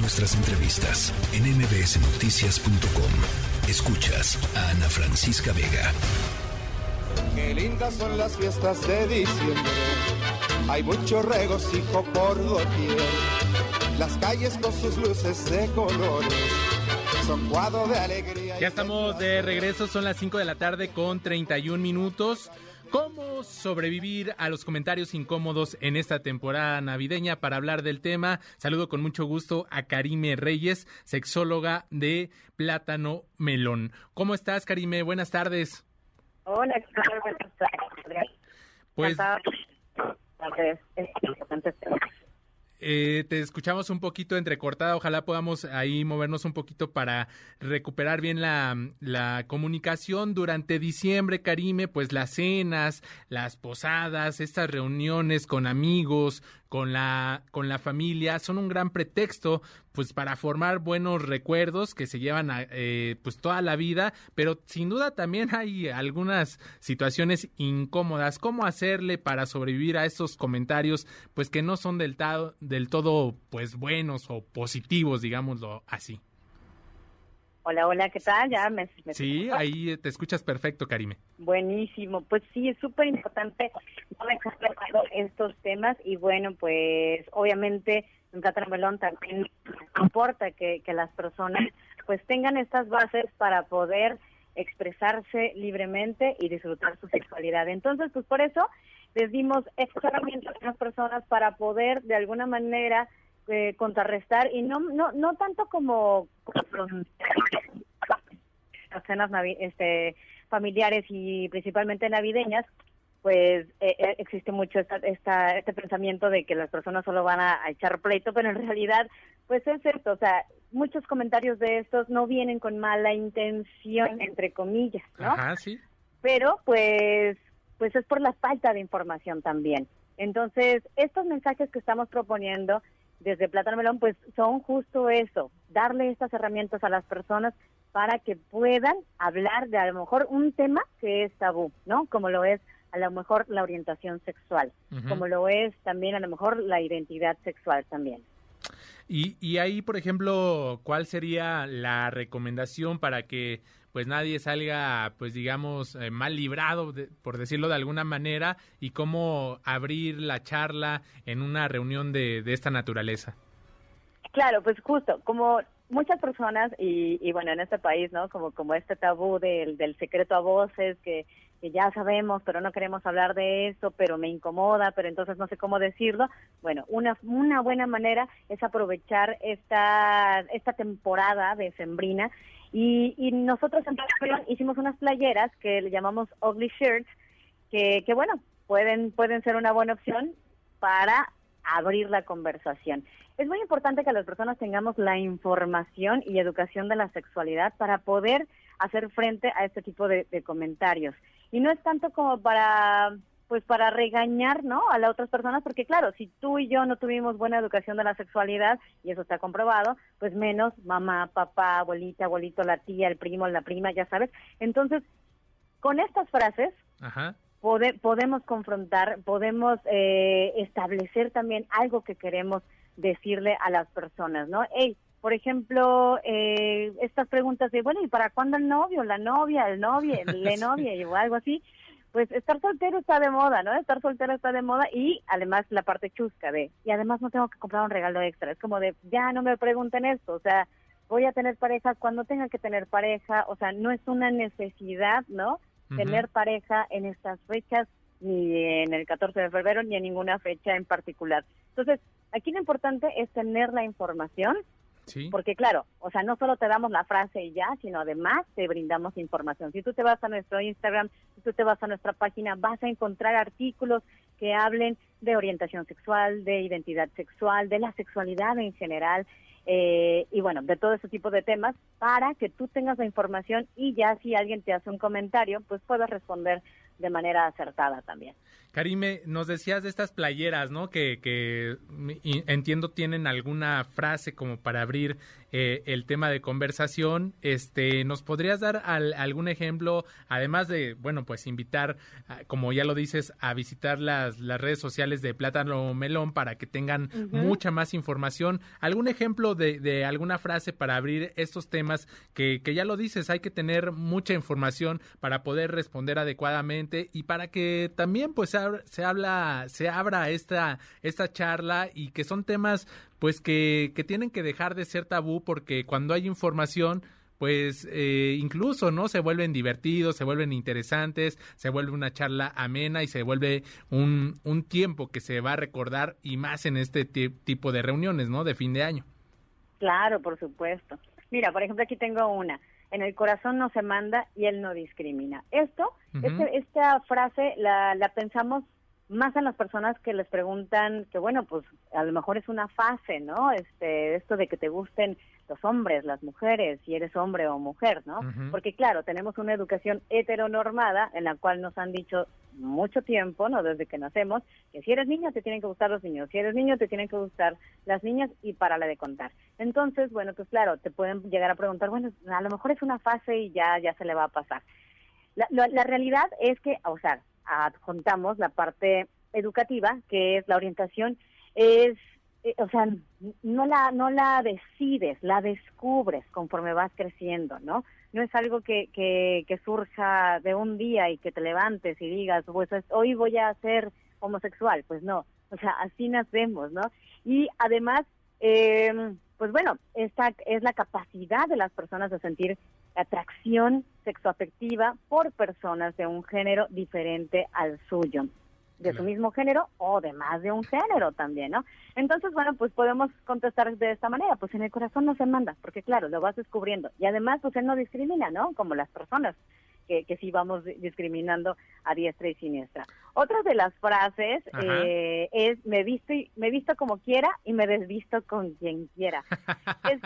nuestras entrevistas en mbsnoticias.com. Escuchas a Ana Francisca Vega. Qué lindas son las fiestas de diciembre. Hay mucho regocijo por doquier. Las calles con sus luces de colores. Son cuadro de alegría. Ya estamos de regreso, son las 5 de la tarde con 31 minutos. ¿Cómo sobrevivir a los comentarios incómodos en esta temporada navideña? Para hablar del tema, saludo con mucho gusto a Karime Reyes, sexóloga de Plátano Melón. ¿Cómo estás, Karime? Buenas tardes. Hola, buenas tardes. Pues eh, te escuchamos un poquito entrecortada, ojalá podamos ahí movernos un poquito para recuperar bien la, la, comunicación durante diciembre, Karime, pues las cenas, las posadas, estas reuniones con amigos, con la, con la familia, son un gran pretexto pues para formar buenos recuerdos que se llevan a, eh, pues toda la vida, pero sin duda también hay algunas situaciones incómodas. ¿Cómo hacerle para sobrevivir a estos comentarios pues que no son del, del todo pues buenos o positivos, digámoslo así? Hola, hola, ¿qué tal? Ya me, Sí, ahí te escuchas perfecto, Karime. Buenísimo. Pues sí, es súper importante no dejar estos temas y bueno, pues obviamente en Melón también importa que, que las personas pues tengan estas bases para poder expresarse libremente y disfrutar su sexualidad. Entonces, pues por eso les dimos estas herramientas a las personas para poder de alguna manera eh, contrarrestar y no no no tanto como, las cenas este, familiares y principalmente navideñas pues eh, eh, existe mucho esta, esta, este pensamiento de que las personas solo van a, echar pleito, pero en realidad, pues es cierto, o sea, muchos comentarios de estos no vienen con mala intención, entre comillas, ¿no? Ajá, sí. Pero, pues, pues es por la falta de información también. Entonces, estos mensajes que estamos proponiendo desde Plátano Melón, pues son justo eso, darle estas herramientas a las personas para que puedan hablar de a lo mejor un tema que es tabú, ¿no? Como lo es a lo mejor la orientación sexual, como lo es también a lo mejor la identidad sexual también. Y, y ahí, por ejemplo, ¿cuál sería la recomendación para que pues nadie salga, pues digamos, eh, mal librado, por decirlo de alguna manera, y cómo abrir la charla en una reunión de, de esta naturaleza. Claro, pues justo, como muchas personas, y, y, bueno, en este país, ¿no? Como, como este tabú del, del secreto a voces, que, que ya sabemos, pero no queremos hablar de eso, pero me incomoda, pero entonces no sé cómo decirlo. Bueno, una, una buena manera es aprovechar esta, esta temporada de Sembrina y, y nosotros en hicimos unas playeras que le llamamos ugly shirts, que, que bueno, pueden, pueden ser una buena opción para abrir la conversación. Es muy importante que las personas tengamos la información y educación de la sexualidad para poder hacer frente a este tipo de, de comentarios. Y no es tanto como para pues para regañar, ¿no? A las otras personas, porque claro, si tú y yo no tuvimos buena educación de la sexualidad, y eso está comprobado, pues menos mamá, papá, abuelita, abuelito, la tía, el primo, la prima, ya sabes. Entonces, con estas frases, podemos confrontar, podemos eh, establecer también algo que queremos decirle a las personas, ¿no? Hey, por ejemplo, eh, estas preguntas de, bueno, ¿y para cuándo el novio, la novia, el novio, le novia o algo así? pues estar soltero está de moda, ¿no? Estar soltero está de moda y además la parte chusca de, y además no tengo que comprar un regalo extra, es como de, ya no me pregunten esto, o sea, voy a tener pareja cuando tenga que tener pareja, o sea, no es una necesidad, ¿no? Tener pareja en estas fechas, ni en el 14 de febrero, ni en ninguna fecha en particular. Entonces, aquí lo importante es tener la información, porque claro, o sea, no solo te damos la frase y ya, sino además te brindamos información. Si tú te vas a nuestro Instagram, si tú te vas a nuestra página, vas a encontrar artículos que hablen de orientación sexual, de identidad sexual, de la sexualidad en general. Eh, y bueno, de todo ese tipo de temas para que tú tengas la información y ya si alguien te hace un comentario, pues puedas responder de manera acertada también. Karime, nos decías de estas playeras, ¿no? Que, que entiendo tienen alguna frase como para abrir eh, el tema de conversación. Este, ¿nos podrías dar algún ejemplo, además de, bueno, pues invitar, como ya lo dices, a visitar las, las redes sociales de Plátano Melón para que tengan mucha más información? ¿Algún ejemplo de, de, alguna frase para abrir estos temas que, que ya lo dices, hay que tener mucha información para poder responder adecuadamente y para que también, pues, se habla, se abra esta, esta charla y que son temas pues que, que tienen que dejar de ser tabú porque cuando hay información pues eh, incluso no se vuelven divertidos, se vuelven interesantes, se vuelve una charla amena y se vuelve un, un tiempo que se va a recordar y más en este tipo de reuniones, ¿no? De fin de año. Claro, por supuesto. Mira, por ejemplo, aquí tengo una. En el corazón no se manda y él no discrimina. Esto, este, esta frase la, la pensamos más en las personas que les preguntan que bueno pues a lo mejor es una fase no este esto de que te gusten los hombres las mujeres si eres hombre o mujer no porque claro tenemos una educación heteronormada en la cual nos han dicho mucho tiempo no desde que nacemos que si eres niño te tienen que gustar los niños si eres niño te tienen que gustar las niñas y para la de contar. Entonces bueno pues claro te pueden llegar a preguntar bueno a lo mejor es una fase y ya ya se le va a pasar. La, la realidad es que o sea adjuntamos la parte educativa, que es la orientación, es, eh, o sea, no la, no la decides, la descubres conforme vas creciendo, ¿no? No es algo que, que, que surja de un día y que te levantes y digas, pues hoy voy a ser homosexual, pues no, o sea, así nacemos, ¿no? Y además, eh, pues bueno, esta es la capacidad de las personas de sentir atracción sexoafectiva por personas de un género diferente al suyo, de su mismo género o de más de un género también, ¿no? Entonces, bueno, pues podemos contestar de esta manera, pues en el corazón no se manda, porque claro, lo vas descubriendo. Y además, pues él no discrimina, ¿no? Como las personas que, que sí vamos discriminando a diestra y siniestra. Otra de las frases eh, es me visto y, me visto como quiera y me desvisto con quien quiera. es,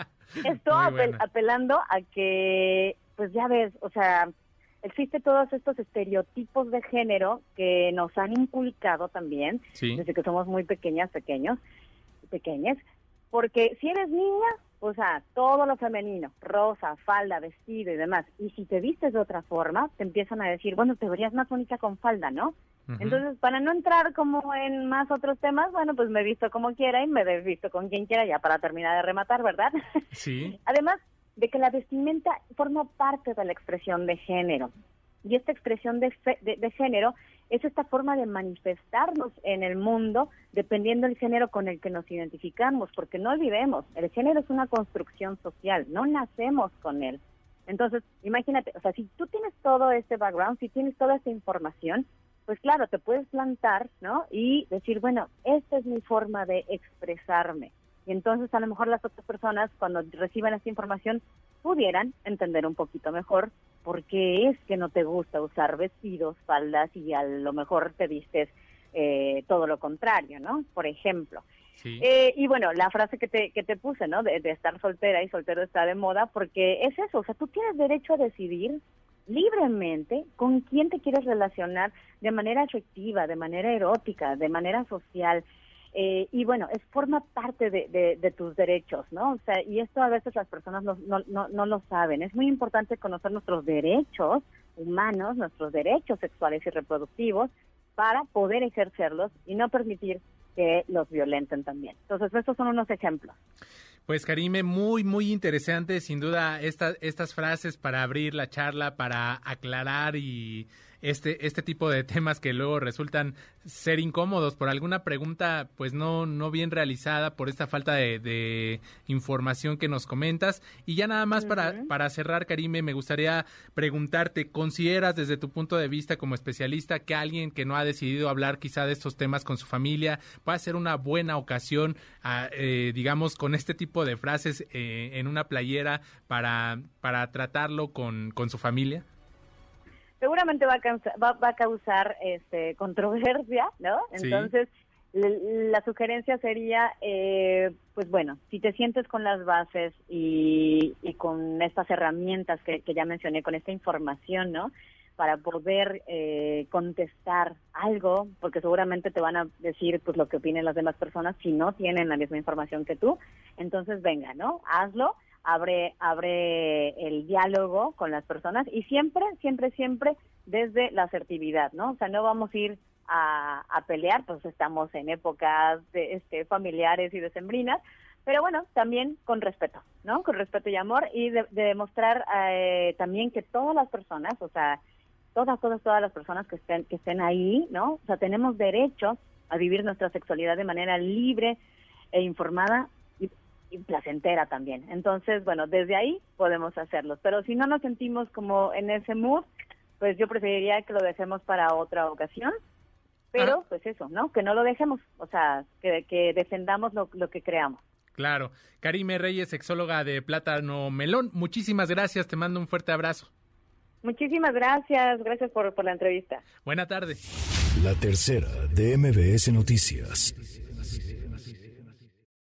esto apelando a que, pues ya ves, o sea, existe todos estos estereotipos de género que nos han inculcado también desde que somos muy pequeñas, pequeños, pequeñas, porque si eres niña, o sea, todo lo femenino, rosa, falda, vestido y demás, y si te vistes de otra forma, te empiezan a decir, bueno, te verías más bonita con falda, ¿no? Entonces, para no entrar como en más otros temas, bueno, pues me visto como quiera y me visto con quien quiera ya para terminar de rematar, ¿verdad? Sí. Además de que la vestimenta forma parte de la expresión de género. Y esta expresión de, de género es esta forma de manifestarnos en el mundo dependiendo del género con el que nos identificamos, porque no olvidemos, el género es una construcción social, no nacemos con él. Entonces, imagínate, o sea, si tú tienes todo este background, si tienes toda esta información, pues claro, te puedes plantar, ¿no? Y decir, bueno, esta es mi forma de expresarme. Y entonces a lo mejor las otras personas, cuando reciban esta información, pudieran entender un poquito mejor por qué es que no te gusta usar vestidos, faldas y a lo mejor te vistes eh, todo lo contrario, ¿no? Por ejemplo. Eh, y bueno, la frase que te, que te puse, ¿no? De, de, estar soltera y soltero está de moda, porque es eso, o sea, tú tienes derecho a decidir libremente con quién te quieres relacionar de manera afectiva, de manera erótica, de manera social. Eh, y bueno, es forma parte de, de, tus derechos, ¿no? O sea, y esto a veces las personas no, no, no, no lo saben. Es muy importante conocer nuestros derechos humanos, nuestros derechos sexuales y reproductivos, para poder ejercerlos y no permitir que los violenten también. Entonces, estos son unos ejemplos. Pues Karime, muy, muy interesante, sin duda, estas frases para abrir la charla, para aclarar y este, este tipo de temas que luego resultan ser incómodos por alguna pregunta pues no, no bien realizada, por esta falta de, información que nos comentas. Y ya nada más para, para cerrar, Karime, me gustaría preguntarte, ¿consideras desde tu punto de vista como especialista que alguien que no ha decidido hablar quizá de estos temas con su familia puede ser una buena ocasión, eh, digamos, con este tipo de frases eh, en una playera para, para tratarlo con, con su familia? Seguramente va a, causar, va, a causar este, controversia, ¿no? Entonces, la sugerencia sería, eh, pues bueno, si te sientes con las bases y, con estas herramientas que, ya mencioné, con esta información, ¿no? para poder eh, contestar algo, porque seguramente te van a decir pues lo que opinen las demás personas si no tienen la misma información que tú. Entonces, venga, ¿no? Hazlo, abre, abre el diálogo con las personas y siempre, siempre, siempre desde la asertividad, ¿no? O sea, no vamos a ir a, a pelear, pues estamos en épocas de, este, familiares y decembrinas, pero bueno, también con respeto, ¿no? Con respeto y amor y de, demostrar eh, también que todas las personas, o sea, todas, todas, todas las personas que estén, que estén ahí, ¿no? O sea, tenemos derecho a vivir nuestra sexualidad de manera libre e informada y, placentera también. Entonces, bueno, desde ahí podemos hacerlo. Pero si no nos sentimos como en ese mood, pues yo preferiría que lo dejemos para otra ocasión. Pero, Ah. pues eso, ¿no? Que no lo dejemos, o sea, que, que defendamos lo, lo que creamos. Claro. Karime Reyes, sexóloga de Plátano Melón, muchísimas gracias, te mando un fuerte abrazo. Muchísimas gracias, gracias por, por la entrevista. Buena tarde. La tercera de MBS Noticias.